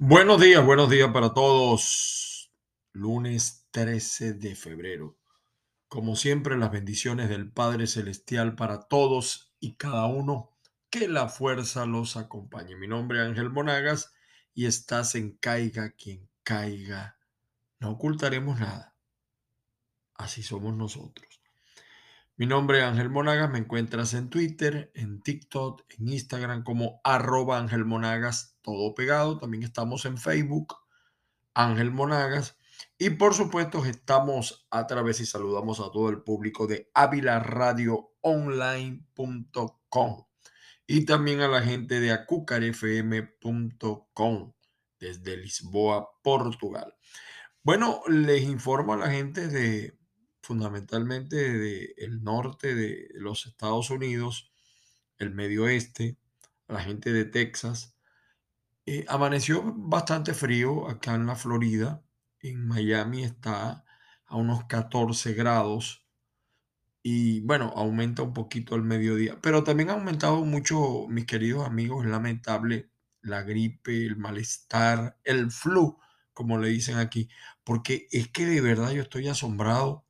Buenos días, buenos días para todos. Lunes 13 de febrero. Como siempre, las bendiciones del Padre Celestial para todos y cada uno. Que la fuerza los acompañe. Mi nombre es Ángel Monagas y estás en Caiga quien caiga. No ocultaremos nada. Así somos nosotros. Mi nombre es Ángel Monagas, me encuentras en Twitter, en TikTok, en Instagram como arroba Ángel Monagas, todo pegado. También estamos en Facebook, Ángel Monagas. Y por supuesto estamos a través y saludamos a todo el público de avilaradioonline.com y también a la gente de acucarfm.com desde Lisboa, Portugal. Bueno, les informo a la gente de fundamentalmente del norte de los Estados Unidos, el medio oeste, la gente de Texas. Eh, amaneció bastante frío acá en la Florida. En Miami está a unos 14 grados. Y bueno, aumenta un poquito el mediodía. Pero también ha aumentado mucho, mis queridos amigos, es lamentable la gripe, el malestar, el flu, como le dicen aquí. Porque es que de verdad yo estoy asombrado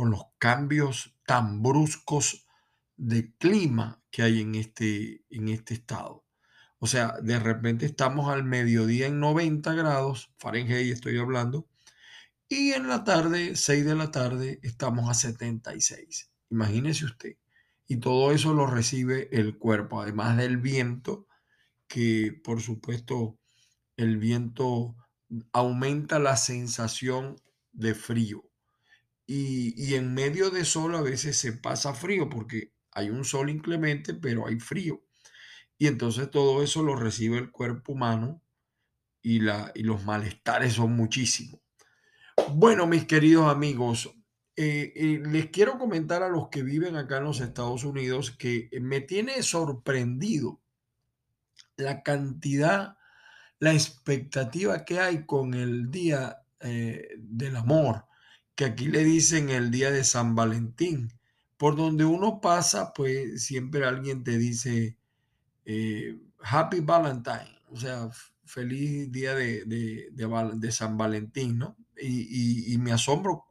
con los cambios tan bruscos de clima que hay en este, en este estado. O sea, de repente estamos al mediodía en 90 grados, Fahrenheit estoy hablando, y en la tarde, 6 de la tarde, estamos a 76. Imagínese usted. Y todo eso lo recibe el cuerpo, además del viento, que por supuesto el viento aumenta la sensación de frío. Y, en medio de sol a veces se pasa frío porque hay un sol inclemente, pero hay frío. Y entonces todo eso lo recibe el cuerpo humano y, la, y los malestares son muchísimos. Bueno, mis queridos amigos, eh, eh, les quiero comentar a los que viven acá en los Estados Unidos que me tiene sorprendido la cantidad, la expectativa que hay con el Día eh, del Amor que aquí le dicen el día de San Valentín. Por donde uno pasa, pues siempre alguien te dice eh, Happy Valentine, o sea, feliz día de, de, San Valentín, ¿no? Y, y, me asombro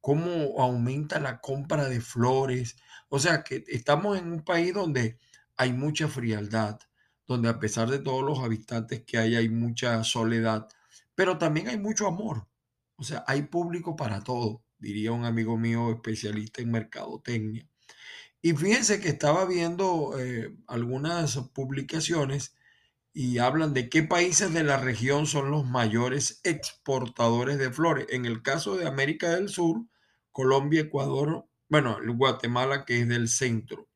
cómo aumenta la compra de flores. O sea, que estamos en un país donde hay mucha frialdad, donde a pesar de todos los habitantes que hay, hay mucha soledad, pero también hay mucho amor. O sea, hay público para todo, diría un amigo mío especialista en mercadotecnia. Y fíjense que estaba viendo eh, algunas publicaciones y hablan de qué países de la región son los mayores exportadores de flores. En el caso de América del Sur, Colombia, Ecuador, bueno, Guatemala que es del centro.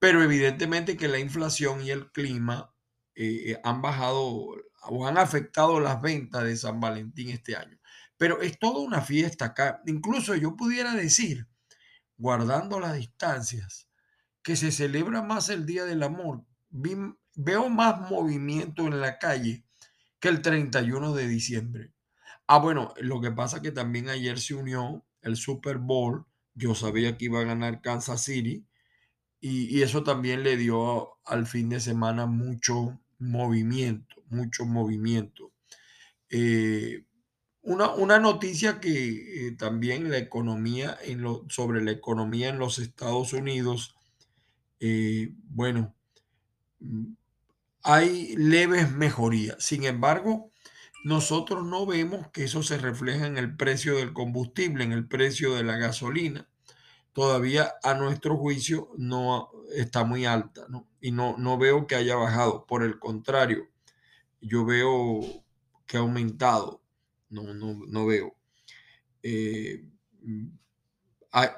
Pero evidentemente que la inflación y el clima eh, han bajado o han afectado las ventas de San Valentín este año. Pero es toda una fiesta acá. Incluso yo pudiera decir, guardando las distancias, que se celebra más el Día del Amor. veo más movimiento en la calle que el 31 de diciembre. Ah, bueno, lo que pasa que también ayer se unió el Super Bowl. Yo sabía que iba a ganar Kansas City. Y, eso también le dio al fin de semana mucho movimiento, mucho movimiento. Eh, una, noticia que eh, también la economía en lo, sobre la economía en los Estados Unidos, eh, bueno, mm, hay leves mejorías. Sin embargo, nosotros no vemos que eso se refleja en el precio del combustible, en el precio de la gasolina. Todavía a nuestro juicio no está muy alta, ¿no? Y no, no veo que haya bajado. Por el contrario, yo veo que ha aumentado no, no, no veo. Eh,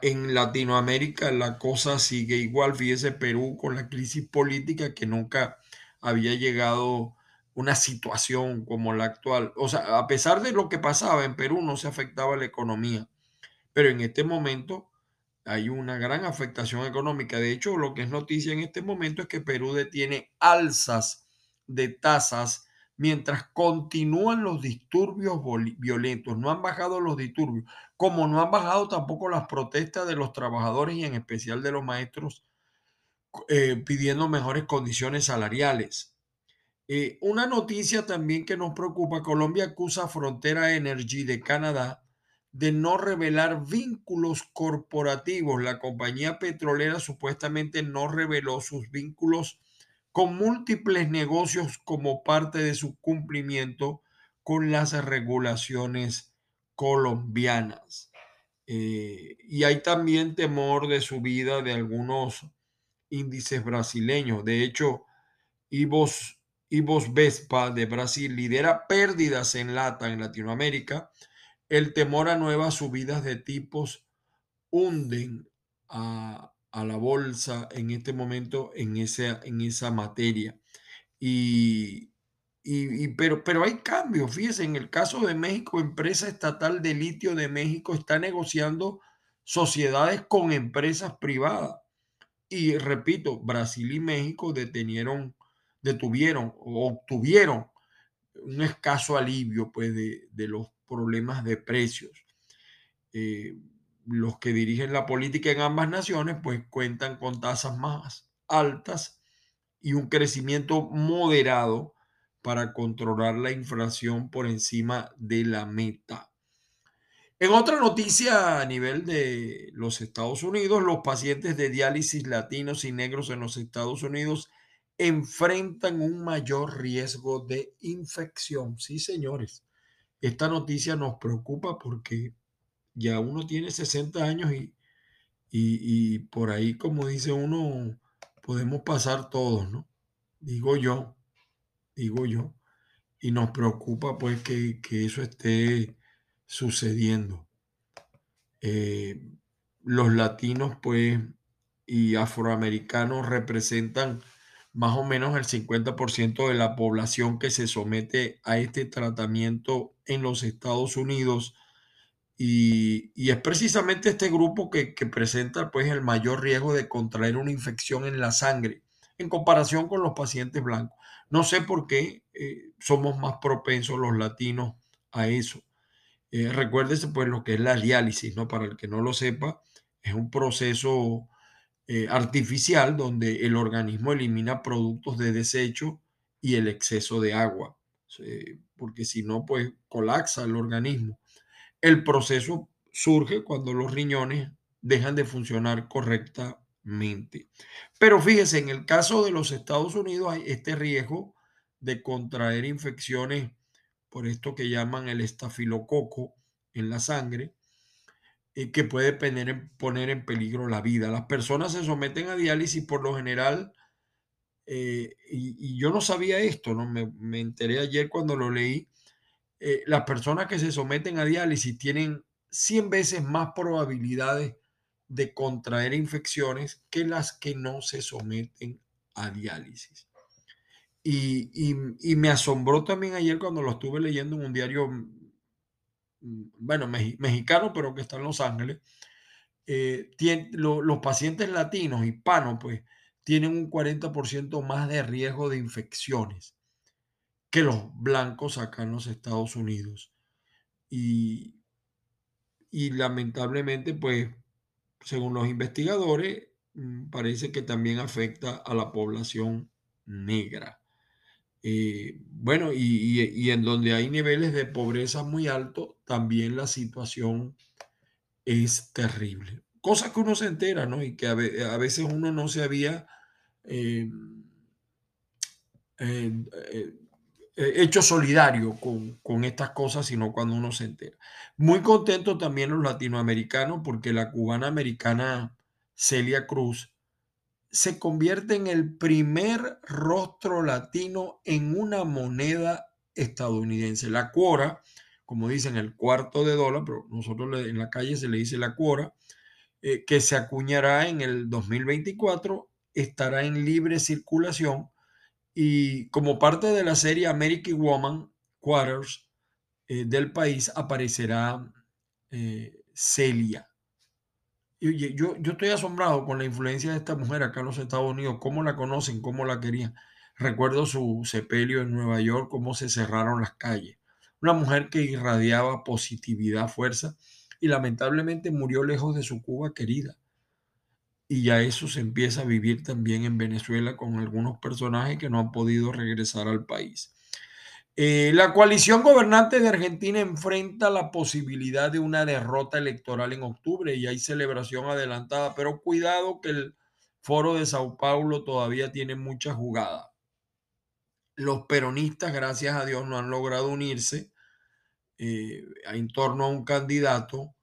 en Latinoamérica la cosa sigue igual. Fíjese Perú con la crisis política que nunca había llegado una situación como la actual. O sea, a pesar de lo que pasaba en Perú, no se afectaba la economía. Pero en este momento hay una gran afectación económica. De hecho, lo que es noticia en este momento es que Perú detiene alzas de tasas mientras continúan los disturbios violentos. No han bajado los disturbios, como no han bajado tampoco las protestas de los trabajadores y en especial de los maestros eh, pidiendo mejores condiciones salariales. Eh, una noticia también que nos preocupa, Colombia acusa a Frontera Energy de Canadá de no revelar vínculos corporativos. La compañía petrolera supuestamente no reveló sus vínculos con múltiples negocios como parte de su cumplimiento con las regulaciones colombianas. Eh, y hay también temor de subida de algunos índices brasileños. De hecho, Ivos, Ivos Vespa de Brasil lidera pérdidas en lata en Latinoamérica. El temor a nuevas subidas de tipos hunden a, a la bolsa en este momento en esa, en esa materia. Y, y, pero, pero hay cambios. Fíjense, en el caso de México, empresa estatal de litio de México está negociando sociedades con empresas privadas. Y repito, Brasil y México detenieron, detuvieron o obtuvieron un escaso alivio pues, de, de los problemas de precios. Eh, los que dirigen la política en ambas naciones pues cuentan con tasas más altas y un crecimiento moderado para controlar la inflación por encima de la meta. En otra noticia a nivel de los Estados Unidos, los pacientes de diálisis latinos y negros en los Estados Unidos enfrentan un mayor riesgo de infección. Sí, señores, esta noticia nos preocupa porque ya uno tiene 60 años y, y, por ahí, como dice uno, podemos pasar todos, ¿no? Digo yo, digo yo. Y nos preocupa pues que, eso esté sucediendo. Eh, los latinos pues y afroamericanos representan más o menos el 50% de la población que se somete a este tratamiento en los Estados Unidos y, es precisamente este grupo que, presenta pues el mayor riesgo de contraer una infección en la sangre en comparación con los pacientes blancos. No sé por qué eh, somos más propensos los latinos a eso. Eh, recuérdese pues lo que es la diálisis, ¿no? Para el que no lo sepa, es un proceso eh, artificial donde el organismo elimina productos de desecho y el exceso de agua, porque si no, pues colapsa el organismo. El proceso surge cuando los riñones dejan de funcionar correctamente. Pero fíjese, en el caso de los Estados Unidos hay este riesgo de contraer infecciones por esto que llaman el estafilococo en la sangre, y que puede poner en, peligro la vida. Las personas se someten a diálisis por lo general, eh, y, yo no sabía esto, ¿no? Me, me enteré ayer cuando lo leí, eh, las personas que se someten a diálisis tienen 100 veces más probabilidades de contraer infecciones que las que no se someten a diálisis. Y, me asombró también ayer cuando lo estuve leyendo en un diario, mm, bueno, mexicano, pero que está en Los Ángeles. Eh, los pacientes latinos, hispanos, pues tienen un 40% más de riesgo de infecciones que los blancos acá en los Estados Unidos. Y, y lamentablemente, pues, según los investigadores, mm, parece que también afecta a la población negra. Eh, bueno, y, en donde hay niveles de pobreza muy altos, también la situación es terrible. Cosa que uno se entera, ¿no? Y que a, veces uno no se había eh, eh, eh, hecho solidario con, estas cosas, sino cuando uno se entera. Muy contento también los latinoamericanos porque la cubana americana Celia Cruz se convierte en el primer rostro latino en una moneda estadounidense. La cuora, como dicen, el cuarto de dólar, pero nosotros en la calle se le dice la cuora, eh, que se acuñará en el 2024, estará en libre circulación y como parte de la serie American Woman Quarters eh, del país aparecerá eh, Celia. Yo, yo estoy asombrado con la influencia de esta mujer acá en los Estados Unidos, cómo la conocen, cómo la querían. Recuerdo su sepelio en Nueva York, cómo se cerraron las calles. Una mujer que irradiaba positividad, fuerza y lamentablemente murió lejos de su Cuba querida. Y ya eso se empieza a vivir también en Venezuela con algunos personajes que no han podido regresar al país. Eh, la coalición gobernante de Argentina enfrenta la posibilidad de una derrota electoral en octubre y hay celebración adelantada, pero cuidado que el foro de Sao Paulo todavía tiene mucha jugada. Los peronistas, gracias a Dios, no han logrado unirse eh, en torno a un candidato,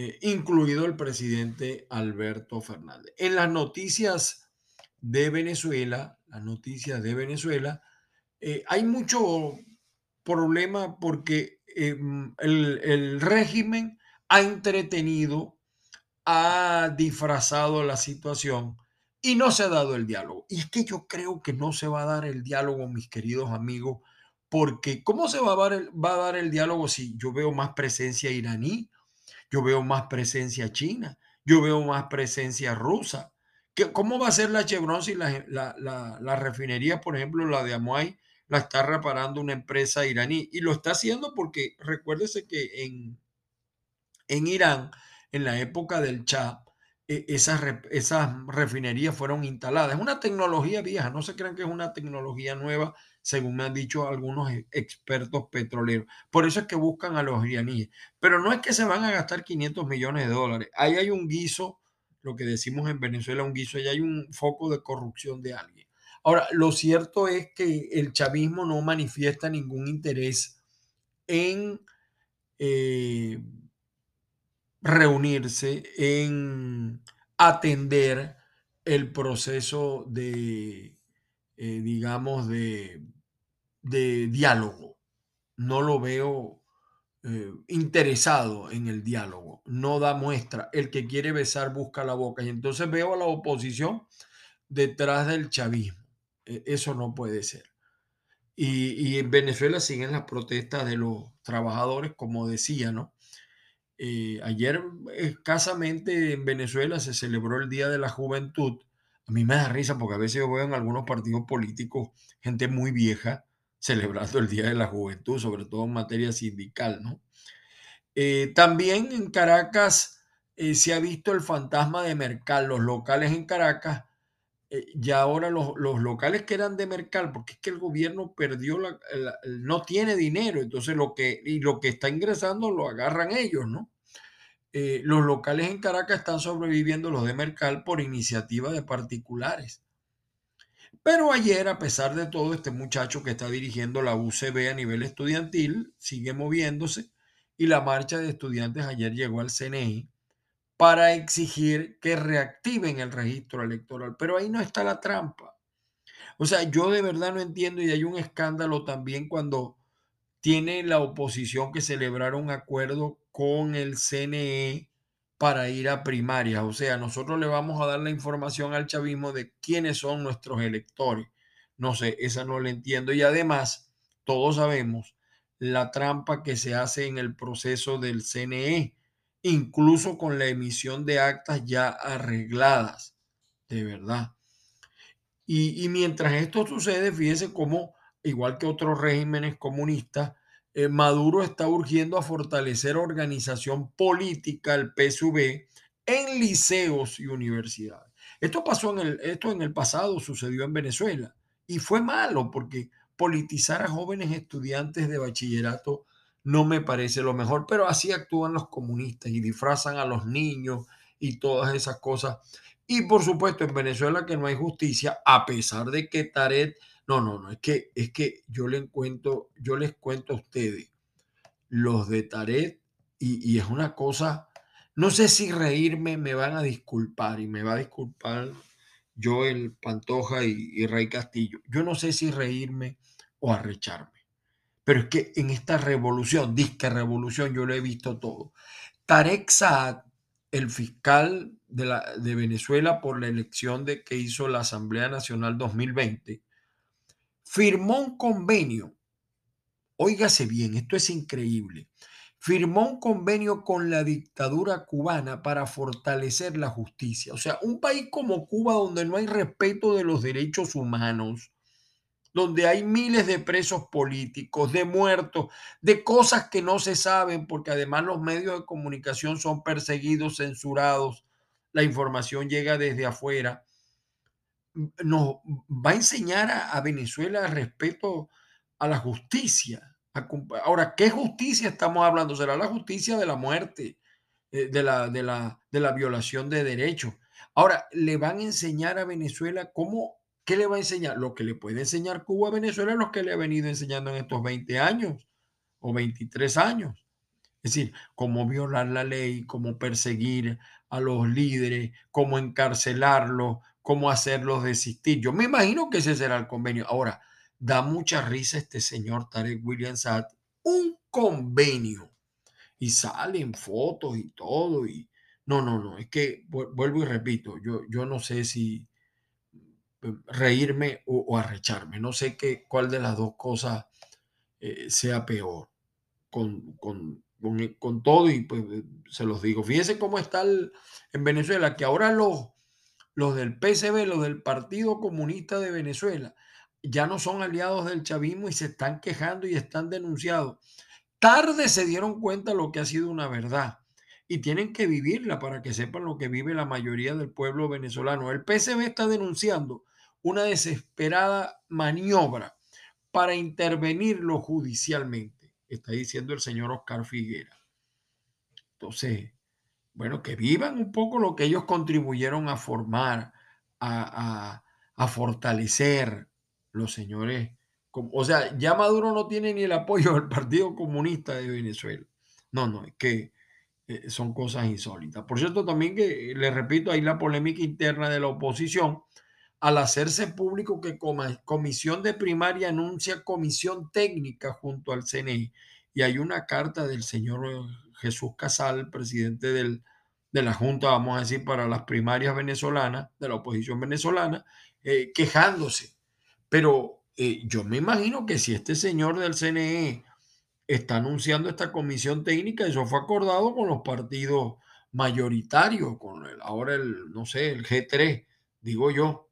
eh, incluido el presidente Alberto Fernández. En las noticias de Venezuela, las noticias de Venezuela, eh, hay mucho problema porque em, el, el régimen ha entretenido, ha disfrazado la situación y no se ha dado el diálogo. Y es que yo creo que no se va a dar el diálogo, mis queridos amigos, porque ¿cómo se va a dar el, va a dar el diálogo si yo veo más presencia iraní, yo veo más presencia china, yo veo más presencia rusa? ¿Qué, ¿Cómo va a ser la Chevron si la, la, la, refinería, por ejemplo, la de Amuay, la está reparando una empresa iraní? Y lo está haciendo porque recuérdese que en, en Irán, en la época del Shah, esas, esas refinerías fueron instaladas. Es una tecnología vieja, no se crean que es una tecnología nueva, según me han dicho algunos e, expertos petroleros. Por eso es que buscan a los iraníes. Pero no es que se van a gastar 500 millones de dólares. Ahí hay un guiso, lo que decimos en Venezuela, un guiso, y hay un foco de corrupción de alguien. Ahora, lo cierto es que el chavismo no manifiesta ningún interés en... Eh, reunirse, en atender el proceso de, eh, digamos, de, de, diálogo. No lo veo eh, interesado en el diálogo, no da muestra. El que quiere besar busca la boca. Y entonces veo a la oposición detrás del chavismo. E, eso no puede ser. Y, y en Venezuela siguen las protestas de los trabajadores, como decía, ¿no? Eh, ayer escasamente en Venezuela se celebró el Día de la Juventud. A mí me da risa porque a veces yo veo en algunos partidos políticos gente muy vieja celebrando el Día de la Juventud, sobre todo en materia sindical, ¿no? Eh, también en Caracas eh, se ha visto el fantasma de Mercal, los locales en Caracas, ya ahora los, los, locales que eran de Mercal, porque es que el gobierno perdió, la, no tiene dinero, entonces lo que, y lo que está ingresando lo agarran ellos, ¿no? Eh, los locales en Caracas están sobreviviendo los de Mercal por iniciativa de particulares. Pero ayer, a pesar de todo, este muchacho que está dirigiendo la UCB a nivel estudiantil sigue moviéndose y la marcha de estudiantes ayer llegó al CNI para exigir que reactiven el registro electoral. Pero ahí no está la trampa. O sea, yo de verdad no entiendo y hay un escándalo también cuando tiene la oposición que celebrar un acuerdo con el CNE para ir a primarias. O sea, nosotros le vamos a dar la información al chavismo de quiénes son nuestros electores. No sé, esa no la entiendo. Y además, todos sabemos la trampa que se hace en el proceso del CNE, incluso con la emisión de actas ya arregladas, de verdad. Y, mientras esto sucede, fíjese cómo igual que otros regímenes comunistas, eh, Maduro está urgiendo a fortalecer organización política, el PSV, en liceos y universidades. Esto pasó en el, esto en el pasado sucedió en Venezuela y fue malo porque politizar a jóvenes estudiantes de bachillerato no me parece lo mejor, pero así actúan los comunistas y disfrazan a los niños y todas esas cosas. Y por supuesto en Venezuela que no hay justicia, a pesar de que Taret no, no, no, es que, es que yo, les cuento, yo les cuento a ustedes los de Taret y, y es una cosa, no sé si reírme, me van a disculpar y me va a disculpar Joel Pantoja y, y Rey Castillo. Yo no sé si reírme o arrecharme. Pero es que en esta revolución, disque revolución, yo lo he visto todo. Tarek Saad, el fiscal de, la, de Venezuela por la elección de, que hizo la Asamblea Nacional 2020, firmó un convenio, óigase bien, esto es increíble, firmó un convenio con la dictadura cubana para fortalecer la justicia. O sea, un país como Cuba donde no hay respeto de los derechos humanos, donde hay miles de presos políticos, de muertos, de cosas que no se saben, porque además los medios de comunicación son perseguidos, censurados, la información llega desde afuera, nos va a enseñar a, Venezuela respeto a la justicia. ahora, ¿qué justicia estamos hablando? ¿Será la justicia de la muerte, eh, de, la, de, la, de la violación de derechos? Ahora, le van a enseñar a Venezuela cómo, ¿qué le va a enseñar? Lo que le puede enseñar Cuba a Venezuela es lo que le ha venido enseñando en estos 20 años o 23 años. Es decir, cómo violar la ley, cómo perseguir a los líderes, cómo encarcelarlos, cómo hacerlos desistir. Yo me imagino que ese será el convenio. Ahora, da mucha risa este señor Tarek William Saad, un convenio. Y salen fotos y todo. Y no, no, no. Es que vuelvo y repito, yo, yo no sé si reírme o, arrecharme. No sé qué, cuál de las dos cosas eh, sea peor. Con, con, con, todo y pues eh, se los digo. Fíjense cómo está en Venezuela, que ahora los, los del PCB, los del Partido Comunista de Venezuela, ya no son aliados del chavismo y se están quejando y están denunciados. Tarde se dieron cuenta lo que ha sido una verdad y tienen que vivirla para que sepan lo que vive la mayoría del pueblo venezolano. El PCB está denunciando una desesperada maniobra para intervenirlo judicialmente está diciendo el señor Oscar Figuera. Entonces, bueno, que vivan un poco lo que ellos contribuyeron a formar, a, fortalecer los señores. O sea, ya Maduro no tiene ni el apoyo del Partido Comunista de Venezuela. No, no, es que eh, son cosas insólitas. Por cierto, también que le repito, hay la polémica interna de la oposición al hacerse público que Comisión de Primaria anuncia comisión técnica junto al CNE y hay una carta del señor eh, Jesús Casal, presidente del, de la Junta, vamos a decir, para las primarias venezolanas, de la oposición venezolana, eh, quejándose. Pero eh, yo me imagino que si este señor del CNE está anunciando esta comisión técnica, eso fue acordado con los partidos mayoritarios, con el, ahora el, no sé, el G3, digo yo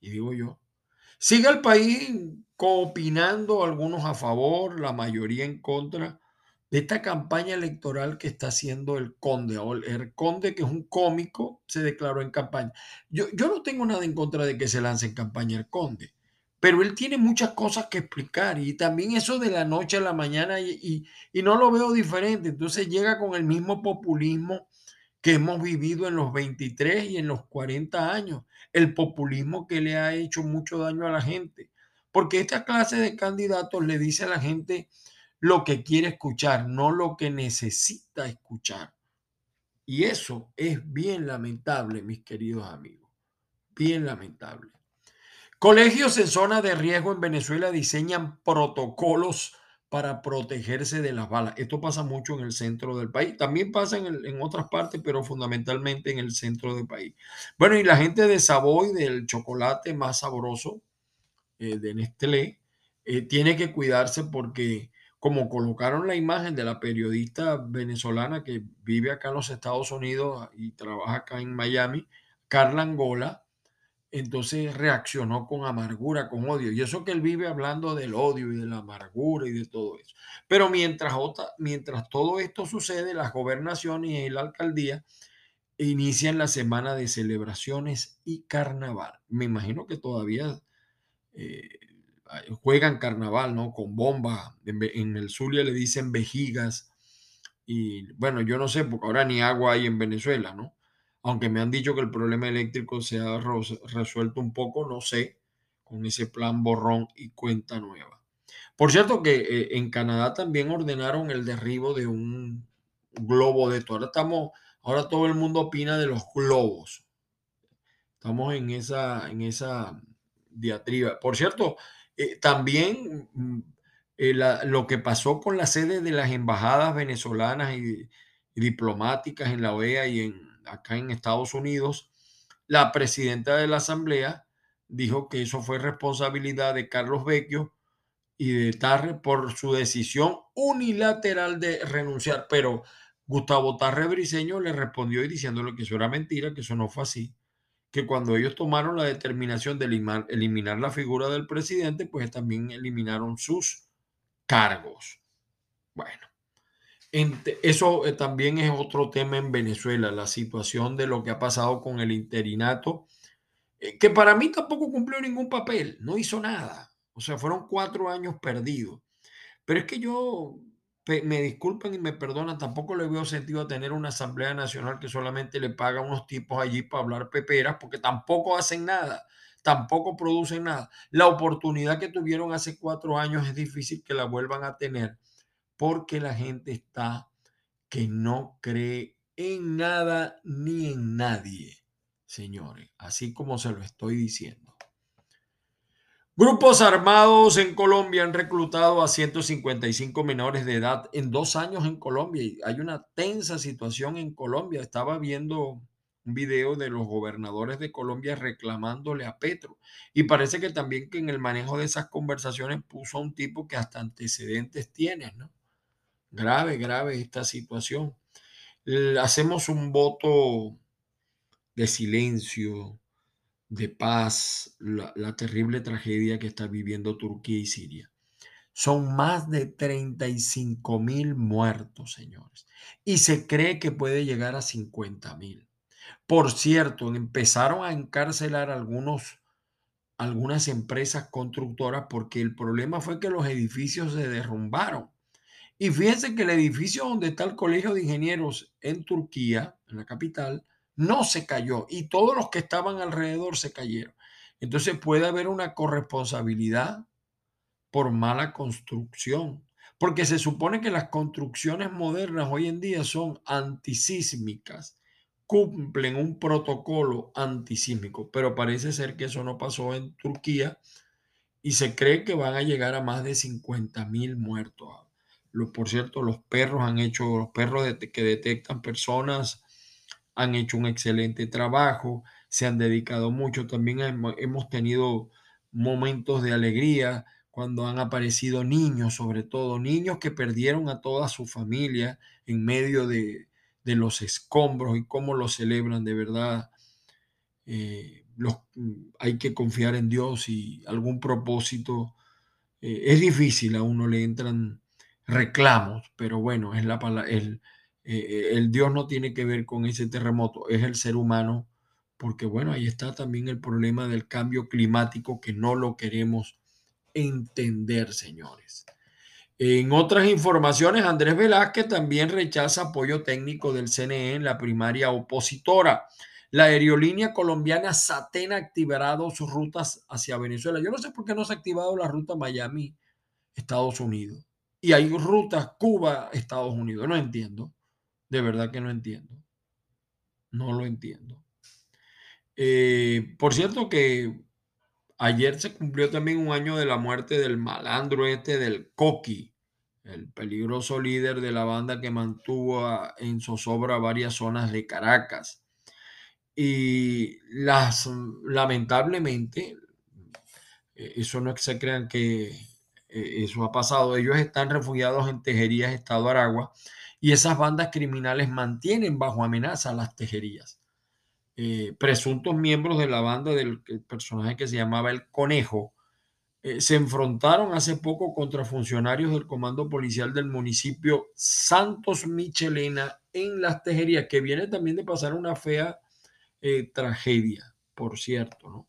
y digo yo, sigue el país coopinando algunos a favor, la mayoría en contra de esta campaña electoral que está haciendo el conde. El conde, que es un cómico, se declaró en campaña. Yo, yo no tengo nada en contra de que se lance en campaña el conde, pero él tiene muchas cosas que explicar y también eso de la noche a la mañana y, y no lo veo diferente. Entonces llega con el mismo populismo que hemos vivido en los 23 y en los 40 años, el populismo que le ha hecho mucho daño a la gente, porque esta clase de candidatos le dice a la gente lo que quiere escuchar, no lo que necesita escuchar. Y eso es bien lamentable, mis queridos amigos, bien lamentable. Colegios en zona de riesgo en Venezuela diseñan protocolos para protegerse de las balas. Esto pasa mucho en el centro del país. También pasa en, otras partes, pero fundamentalmente en el centro del país. Bueno, y la gente de Savoy, del chocolate más sabroso eh, de Nestlé, eh, tiene que cuidarse porque como colocaron la imagen de la periodista venezolana que vive acá en los Estados Unidos y trabaja acá en Miami, Carla Angola, entonces reaccionó con amargura, con odio. Y eso que él vive hablando del odio y de la amargura y de todo eso. Pero mientras, todo esto sucede, las gobernaciones y la alcaldía inician la semana de celebraciones y carnaval. Me imagino que todavía eh, juegan carnaval, ¿no? Con bombas. En, en el Zulia le dicen vejigas. Y bueno, yo no sé, porque ahora ni agua hay en Venezuela, ¿no? Aunque me han dicho que el problema eléctrico se ha resuelto un poco, no sé, con ese plan borrón y cuenta nueva. Por cierto que eh, en Canadá también ordenaron el derribo de un globo de todo. Ahora estamos, ahora todo el mundo opina de los globos. Estamos en esa, en esa diatriba. Por cierto, eh, también mm, eh, lo que pasó con la sede de las embajadas venezolanas y diplomáticas en la OEA y en acá en Estados Unidos, la presidenta de la Asamblea dijo que eso fue responsabilidad de Carlos Vecchio y de Tarre por su decisión unilateral de renunciar. Pero Gustavo Tarre Briceño le respondió y diciéndole que eso era mentira, que eso no fue así, que cuando ellos tomaron la determinación de eliminar, eliminar la figura del presidente, pues también eliminaron sus cargos. Bueno, eso eh, también es otro tema en Venezuela, la situación de lo que ha pasado con el interinato, eh, que para mí tampoco cumplió ningún papel, no hizo nada. O sea, fueron cuatro años perdidos. Pero es que yo, me disculpen y me perdonan, tampoco le veo sentido a tener una Asamblea Nacional que solamente le paga a unos tipos allí para hablar peperas, porque tampoco hacen nada, tampoco producen nada. La oportunidad que tuvieron hace cuatro años es difícil que la vuelvan a tener porque la gente está que no cree en nada ni en nadie, señores, así como se lo estoy diciendo. Grupos armados en Colombia han reclutado a 155 menores de edad en dos años en Colombia. Y hay una tensa situación en Colombia. Estaba viendo un video de los gobernadores de Colombia reclamándole a Petro. Y parece que también que en el manejo de esas conversaciones puso a un tipo que hasta antecedentes tiene, ¿no? Grave, grave esta situación. Hacemos un voto de silencio, de paz, la, terrible tragedia que está viviendo Turquía y Siria. Son más de 35 mil muertos, señores. Y se cree que puede llegar a 50 mil. Por cierto, empezaron a encarcelar algunos, algunas empresas constructoras porque el problema fue que los edificios se derrumbaron. Y fíjense que el edificio donde está el Colegio de Ingenieros en Turquía, en la capital, no se cayó y todos los que estaban alrededor se cayeron. Entonces puede haber una corresponsabilidad por mala construcción, porque se supone que las construcciones modernas hoy en día son antisísmicas, cumplen un protocolo antisísmico, pero parece ser que eso no pasó en Turquía y se cree que van a llegar a más de 50 mil muertos por cierto, los perros han hecho, los perros que detectan personas han hecho un excelente trabajo, se han dedicado mucho. También hemos tenido momentos de alegría cuando han aparecido niños, sobre todo niños que perdieron a toda su familia en medio de, los escombros y cómo lo celebran de verdad. Eh, los, hay que confiar en Dios y algún propósito. Eh, es difícil, a uno le entran reclamos, pero bueno, es la el, eh, el Dios no tiene que ver con ese terremoto, es el ser humano, porque bueno, ahí está también el problema del cambio climático que no lo queremos entender, señores. En otras informaciones, Andrés Velázquez también rechaza apoyo técnico del CNE en la primaria opositora. La aerolínea colombiana Satena activará dos rutas hacia Venezuela. Yo no sé por qué no se ha activado la ruta Miami, Estados Unidos y hay rutas Cuba, Estados Unidos. No entiendo. De verdad que no entiendo. No lo entiendo. Eh, por cierto que ayer se cumplió también un año de la muerte del malandro este del Coqui, el peligroso líder de la banda que mantuvo en zozobra varias zonas de Caracas. Y las, lamentablemente, eh, eso no es que se crean que eso ha pasado. Ellos están refugiados en Tejerías, Estado Aragua, y esas bandas criminales mantienen bajo amenaza las tejerías. Eh, presuntos miembros de la banda del personaje que se llamaba el Conejo eh, se enfrentaron hace poco contra funcionarios del comando policial del municipio Santos Michelena en las tejerías, que viene también de pasar una fea tragedia, por cierto, ¿no?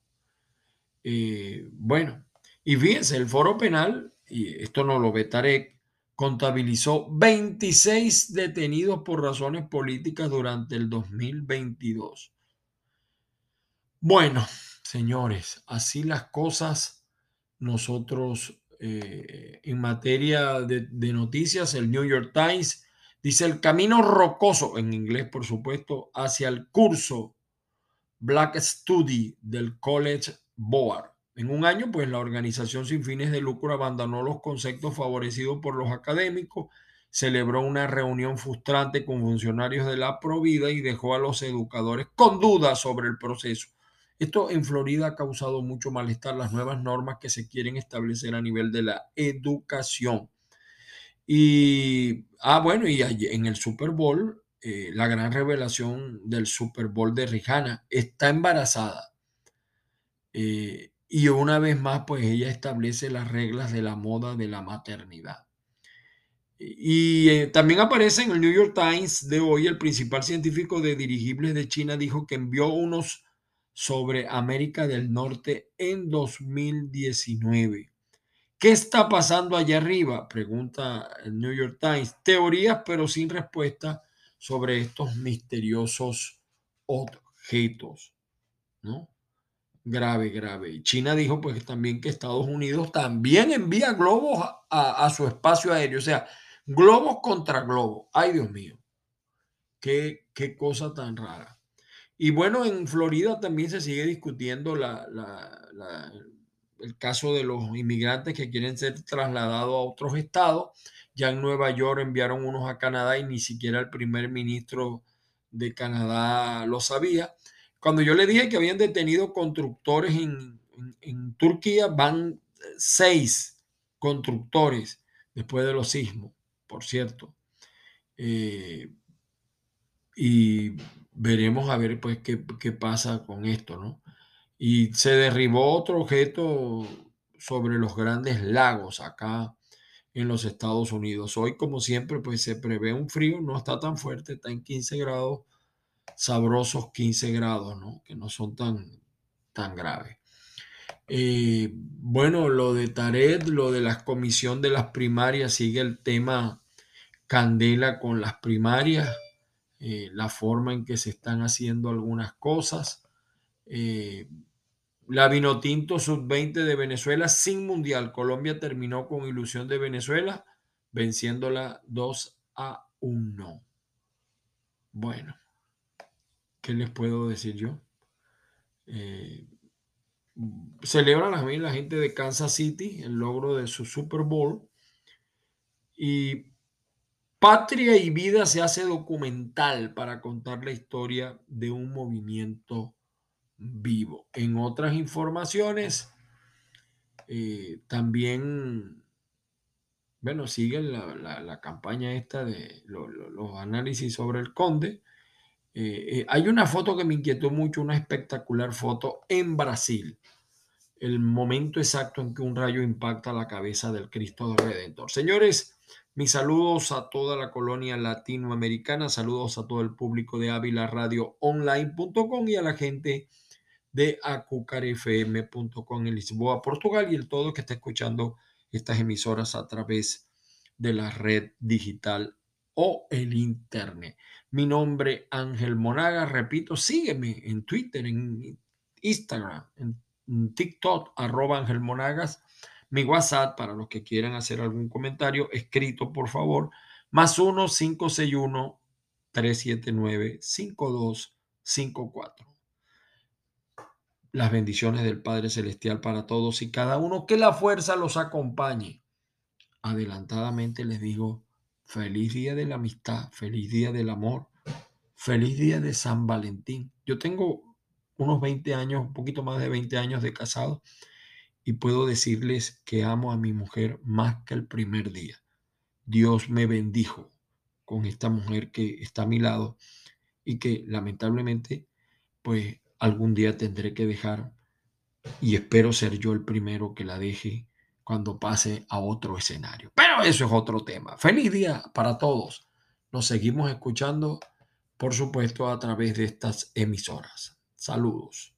bueno, y fíjense, el foro penal y esto no lo ve Tarek, contabilizó 26 detenidos por razones políticas durante el 2022. Bueno, señores, así las cosas, nosotros eh, en materia de, de noticias, el New York Times dice el camino rocoso, en inglés por supuesto, hacia el curso Black Study del College Board en un año, pues la organización sin fines de lucro abandonó los conceptos favorecidos por los académicos, celebró una reunión frustrante con funcionarios de la Provida y dejó a los educadores con dudas sobre el proceso. Esto en Florida ha causado mucho malestar, las nuevas normas que se quieren establecer a nivel de la educación. Y, ah, bueno, y en el Super Bowl, eh, la gran revelación del Super Bowl de Rihanna, está embarazada. Eh, y una vez más, pues ella establece las reglas de la moda de la maternidad. Y eh, también aparece en el New York Times de hoy, el principal científico de dirigibles de China dijo que envió unos sobre América del Norte en 2019. ¿Qué está pasando allá arriba? Pregunta el New York Times. Teorías, pero sin respuesta sobre estos misteriosos objetos, ¿no? Grave, grave. China dijo pues también que Estados Unidos también envía globos a, a su espacio aéreo. O sea, Globos contra globos. Ay, Dios mío. Qué, qué cosa tan rara. Y bueno, en Florida también se sigue discutiendo la, el caso de los inmigrantes que quieren ser trasladados a otros estados. Ya en Nueva York enviaron unos a Canadá y ni siquiera el primer ministro de Canadá lo sabía. Cuando yo le dije que habían detenido constructores en, Turquía, van seis constructores después de los sismos por cierto. Eh, y veremos a ver pues qué, qué, pasa con esto, ¿no? Y se derribó otro objeto sobre los grandes lagos acá en los Estados Unidos. Hoy, como siempre, pues se prevé un frío, no está tan fuerte, está en 15 grados, sabrosos 15 grados, ¿no? Que no son tan, tan graves. Eh, bueno, lo de Taret, lo de la comisión de las primarias, sigue el tema candela con las primarias, eh, la forma en que se están haciendo algunas cosas. Eh, la Vinotinto Sub-20 de Venezuela sin mundial. Colombia terminó con ilusión de Venezuela, venciéndola 2 a 1. Bueno, ¿qué les puedo decir yo? Eh, celebran también la gente de Kansas City el logro de su Super Bowl. Y Patria y Vida se hace documental para contar la historia de un movimiento vivo. En otras informaciones, eh, también, bueno, sigue la, campaña esta de los análisis sobre el conde. Eh, eh, hay una foto que me inquietó mucho, una espectacular foto en Brasil el momento exacto en que un rayo impacta la cabeza del Cristo Redentor. Señores, mis saludos a toda la colonia latinoamericana, saludos a todo el público de Ávila Radio Online.com y a la gente de acucarfm.com en Lisboa, Portugal y el todo que está escuchando estas emisoras a través de la red digital o el internet. Mi nombre Ángel Monaga, repito, sígueme en Twitter, en Instagram, en TikTok, arroba Ángel Monagas mi WhatsApp para los que quieran hacer algún comentario escrito, por favor, más 1 561 379 5254. Las bendiciones del Padre Celestial para todos y cada uno, que la fuerza los acompañe. Adelantadamente les digo, feliz día de la amistad, feliz día del amor, feliz día de San Valentín. Yo tengo unos 20 años, un poquito más de 20 años de casado y puedo decirles que amo a mi mujer más que el primer día. Dios me bendijo con esta mujer que está a mi lado y que lamentablemente pues algún día tendré que dejar y espero ser yo el primero que la deje cuando pase a otro escenario. Pero eso es otro tema. Feliz día para todos. Nos seguimos escuchando, por supuesto, a través de estas emisoras. Saludos.